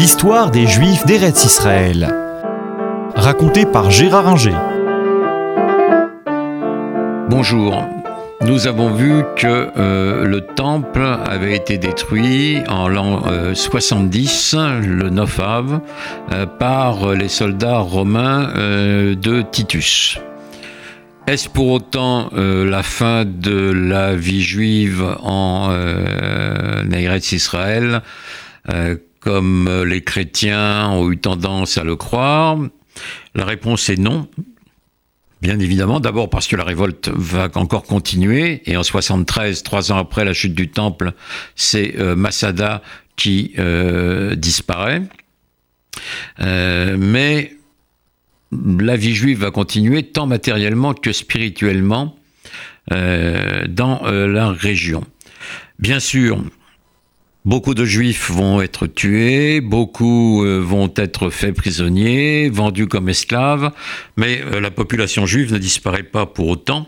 L'histoire des Juifs d'Eretz Israël. Racontée par Gérard Inger. Bonjour. Nous avons vu que euh, le temple avait été détruit en l'an 70, euh, le 9 av, euh, par les soldats romains de Titus. Est-ce pour autant la fin de la vie juive en Eretz Israël comme les chrétiens ont eu tendance à le croire La réponse est non. Bien évidemment, d'abord parce que la révolte va encore continuer, et en 73, trois ans après la chute du temple, c'est euh, Masada qui euh, disparaît. Euh, mais la vie juive va continuer tant matériellement que spirituellement dans la région. Bien sûr, Beaucoup de juifs vont être tués, beaucoup euh, vont être faits prisonniers, vendus comme esclaves, mais euh, la population juive ne disparaît pas pour autant.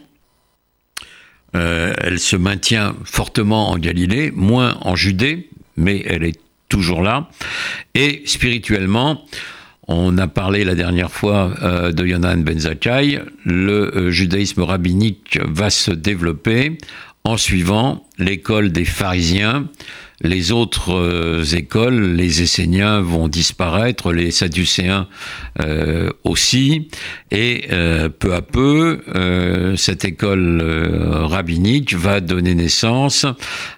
Euh, elle se maintient fortement en Galilée, moins en Judée, mais elle est toujours là. Et spirituellement, on a parlé la dernière fois de Yonan Ben Zakkai, le judaïsme rabbinique va se développer en suivant l'école des pharisiens, les autres euh, écoles, les Esséniens vont disparaître, les Sadducéens euh, aussi, et euh, peu à peu, cette école rabbinique va donner naissance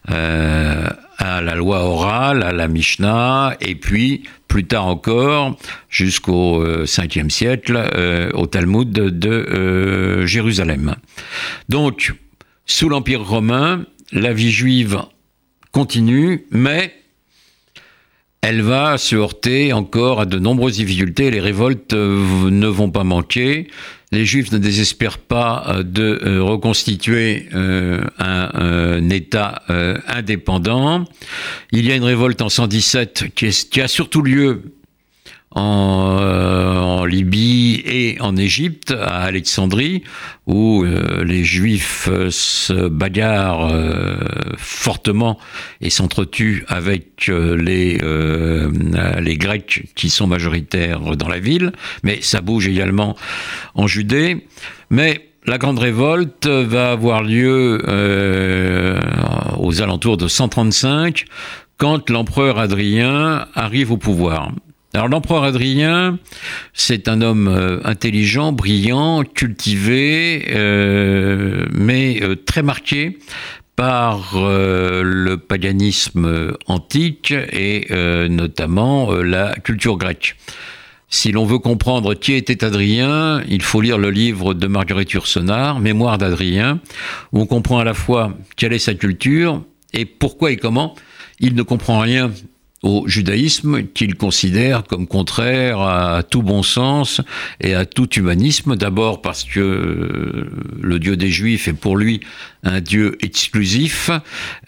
à la loi orale, à la Mishnah, et puis plus tard encore, jusqu'au 5e siècle, au Talmud de Jérusalem. Donc, sous l'Empire romain, la vie juive continue, mais elle va se heurter encore à de nombreuses difficultés. Les révoltes euh, ne vont pas manquer. Les Juifs ne désespèrent pas euh, de euh, reconstituer un, État indépendant. Il y a une révolte en 117 qui a surtout lieu euh, en, Libye et en Égypte, à Alexandrie, où euh, les Juifs euh, se bagarrent fortement et s'entretuent avec les, les Grecs qui sont majoritaires dans la ville, mais ça bouge également en Judée. Mais la grande révolte va avoir lieu aux alentours de 135 quand l'empereur Adrien arrive au pouvoir. Alors l'empereur Adrien, c'est un homme euh, intelligent, brillant, cultivé, euh, mais euh, très marqué par le paganisme antique et notamment la culture grecque. Si l'on veut comprendre qui était Adrien, il faut lire le livre de Marguerite Yourcenar, Mémoire d'Adrien, où on comprend à la fois quelle est sa culture et pourquoi et comment il ne comprend rien au judaïsme qu'il considère comme contraire à tout bon sens et à tout humanisme. D'abord parce que euh, le Dieu des Juifs est pour lui un Dieu exclusif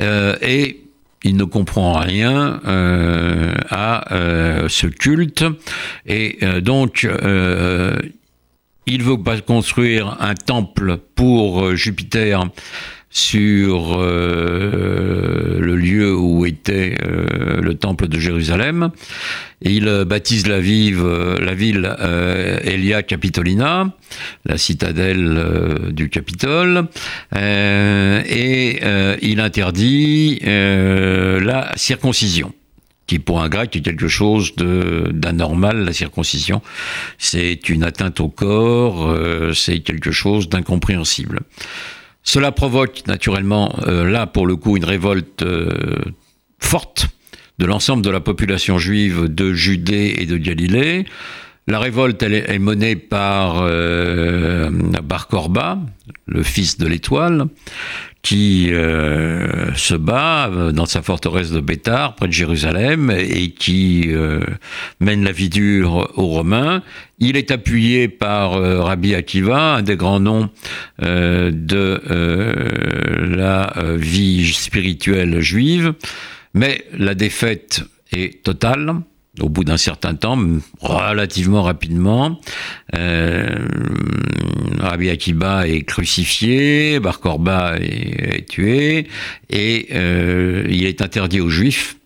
euh, et il ne comprend rien euh, à ce culte et donc il veut construire un temple pour Jupiter sur le lieu où était euh, le temple de Jérusalem. Il baptise la, vive, la ville euh, Elia Capitolina, la citadelle du Capitole, et il interdit la circoncision qui pour un grec est quelque chose d'anormal, la circoncision. C'est une atteinte au corps, c'est quelque chose d'incompréhensible. Cela provoque naturellement, euh, là pour le coup, une révolte euh, forte de l'ensemble de la population juive de Judée et de Galilée. La révolte est, menée par euh, Bar Korba, le fils de l'étoile, qui euh, se bat euh, dans sa forteresse de Béthar, près de Jérusalem, et qui mène la vie dure aux Romains. Il est appuyé par Rabbi Akiva, un des grands noms de la vie spirituelle juive, mais la défaite est totale au bout d'un certain temps, relativement rapidement, euh, Rabbi Akiba est crucifié, Bar Korba est, tué, et euh, il est interdit aux Juifs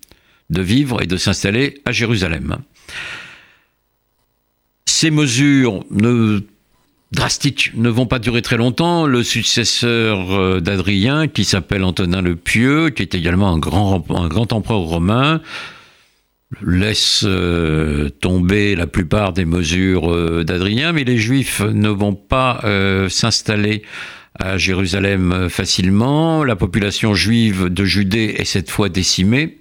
de vivre et de s'installer à Jérusalem. Ces mesures ne drastiques ne vont pas durer très longtemps. Le successeur euh, d'Adrien, qui s'appelle Antonin le Pieux, qui est également un grand, empereur romain, laisse euh, tomber la plupart des mesures euh, d'Adrien, mais les Juifs ne vont pas s'installer à Jérusalem facilement. La population juive de Judée est cette fois décimée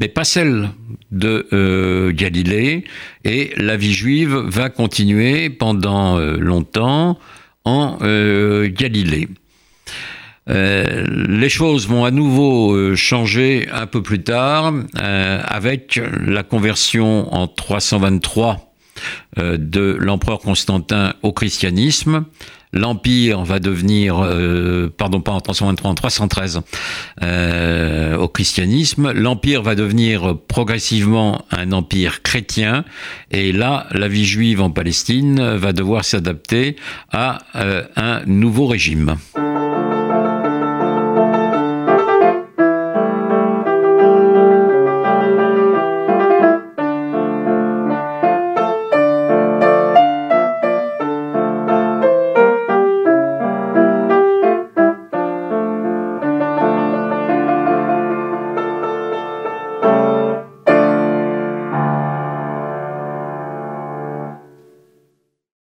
mais pas celle de euh, Galilée. Et la vie juive va continuer pendant euh, longtemps en euh, Galilée. les choses vont à nouveau changer un peu plus tard avec la conversion en 323 de l'empereur Constantin au christianisme l'Empire va devenir, euh, pardon, pas en 323, en 313, euh, au christianisme. L'Empire va devenir progressivement un empire chrétien. Et là, la vie juive en Palestine va devoir s'adapter à euh, un nouveau régime.